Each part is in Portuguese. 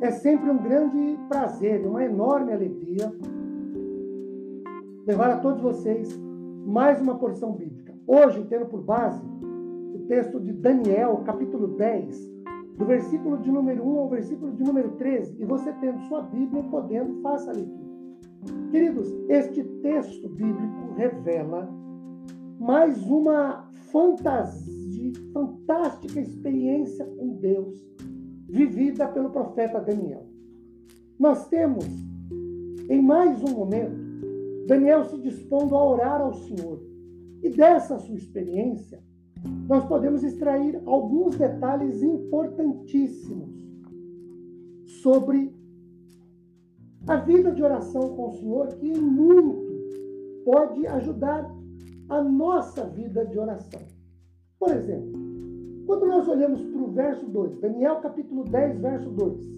É sempre um grande prazer, uma enorme alegria levar a todos vocês mais uma porção bíblica. Hoje, tendo por base o texto de Daniel, capítulo 10, do versículo de número 1 ao versículo de número 13, e você tendo sua Bíblia e podendo, faça a leitura. Queridos, este texto bíblico revela mais uma fantasia, fantástica experiência com Deus vivida pelo profeta Daniel. Nós temos, em mais um momento, Daniel se dispondo a orar ao Senhor. E dessa sua experiência, nós podemos extrair alguns detalhes importantíssimos sobre a vida de oração com o Senhor, que em muito pode ajudar a nossa vida de oração. Por exemplo, quando nós olhamos verso 2, Daniel capítulo 10, verso 2.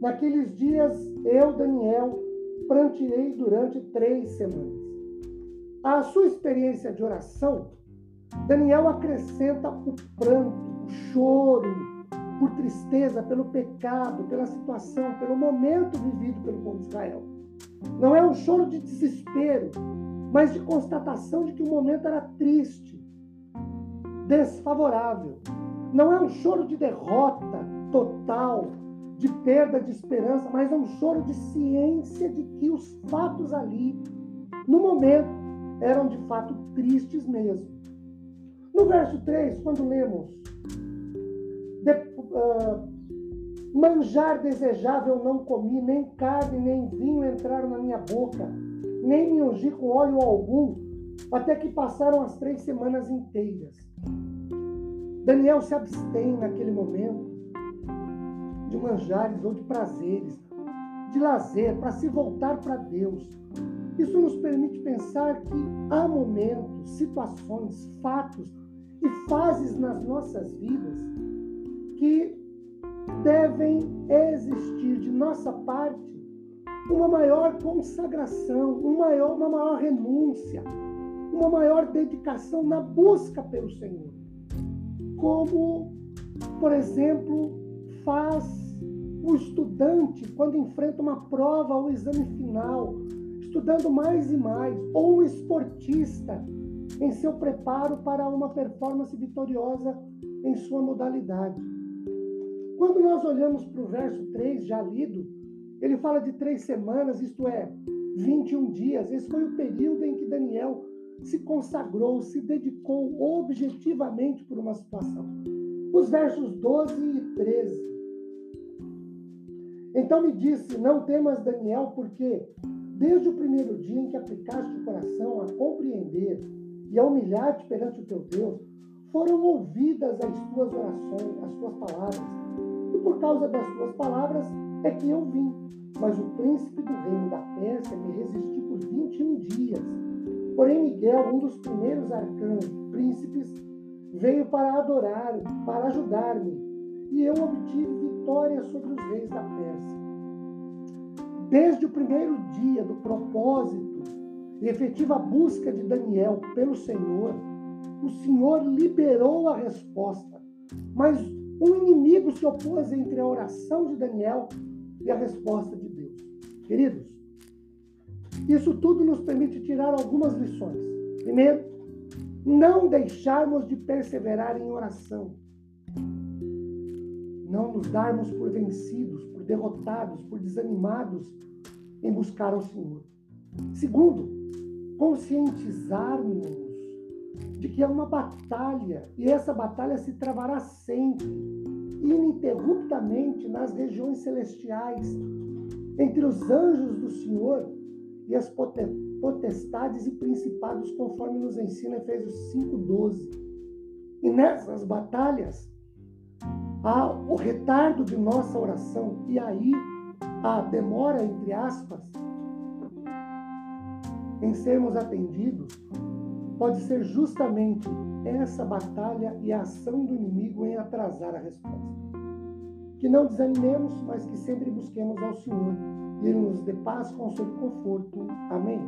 Naqueles dias, eu, Daniel, pranteei durante três semanas. A sua experiência de oração, Daniel acrescenta o pranto, o choro, por tristeza, pelo pecado, pela situação, pelo momento vivido pelo povo de Israel. Não é um choro de desespero, mas de constatação de que o momento era triste, desfavorável. Não é um choro de derrota total, de perda de esperança, mas é um choro de ciência de que os fatos ali, no momento, eram de fato tristes mesmo. No verso 3, quando lemos, de, uh, manjar desejável não comi, nem carne, nem vinho entraram na minha boca, nem me ungi com óleo algum, até que passaram as três semanas inteiras. Daniel se abstém naquele momento de manjares ou de prazeres, de lazer, para se voltar para Deus. Isso nos permite pensar que há momentos, situações, fatos e fases nas nossas vidas que devem existir de nossa parte uma maior consagração, um maior, uma maior renúncia, uma maior dedicação na busca pelo Senhor. Como, por exemplo, faz o estudante quando enfrenta uma prova ou exame final, estudando mais e mais, ou um esportista em seu preparo para uma performance vitoriosa em sua modalidade. Quando nós olhamos para o verso 3, já lido, ele fala de três semanas, isto é, 21 dias. Esse foi o período em que Daniel se consagrou, se dedicou objetivamente por uma situação. Os versos 12 e 13 então me disse: Não temas, Daniel, porque desde o primeiro dia em que aplicaste o coração a compreender e a humilhar-te perante o teu Deus, foram ouvidas as tuas orações, as tuas palavras. E por causa das tuas palavras é que eu vim. Mas o príncipe do reino da Pérsia me resistiu por 21 dias. Porém, Miguel, um dos primeiros arcanos, príncipes, veio para adorar, para ajudar-me. E eu obtive vitória sobre os reis da Pérsia. Desde o primeiro dia do propósito e efetiva busca de Daniel pelo Senhor, o Senhor liberou a resposta. Mas um inimigo se opôs entre a oração de Daniel e a resposta de Deus. Queridos, isso tudo nos permite tirar algumas lições. Primeiro, não deixarmos de perseverar em oração não nos darmos por vencidos, por derrotados, por desanimados em buscar ao Senhor. Segundo, conscientizarmos de que é uma batalha e essa batalha se travará sempre, ininterruptamente nas regiões celestiais, entre os anjos do Senhor e as potestades e principados, conforme nos ensina Efésios 5,12. E nessas batalhas, a, o retardo de nossa oração e aí a demora, entre aspas, em sermos atendidos, pode ser justamente essa batalha e a ação do inimigo em atrasar a resposta. Que não desanimemos, mas que sempre busquemos ao Senhor e Ele nos dê paz, consolo e conforto. Amém.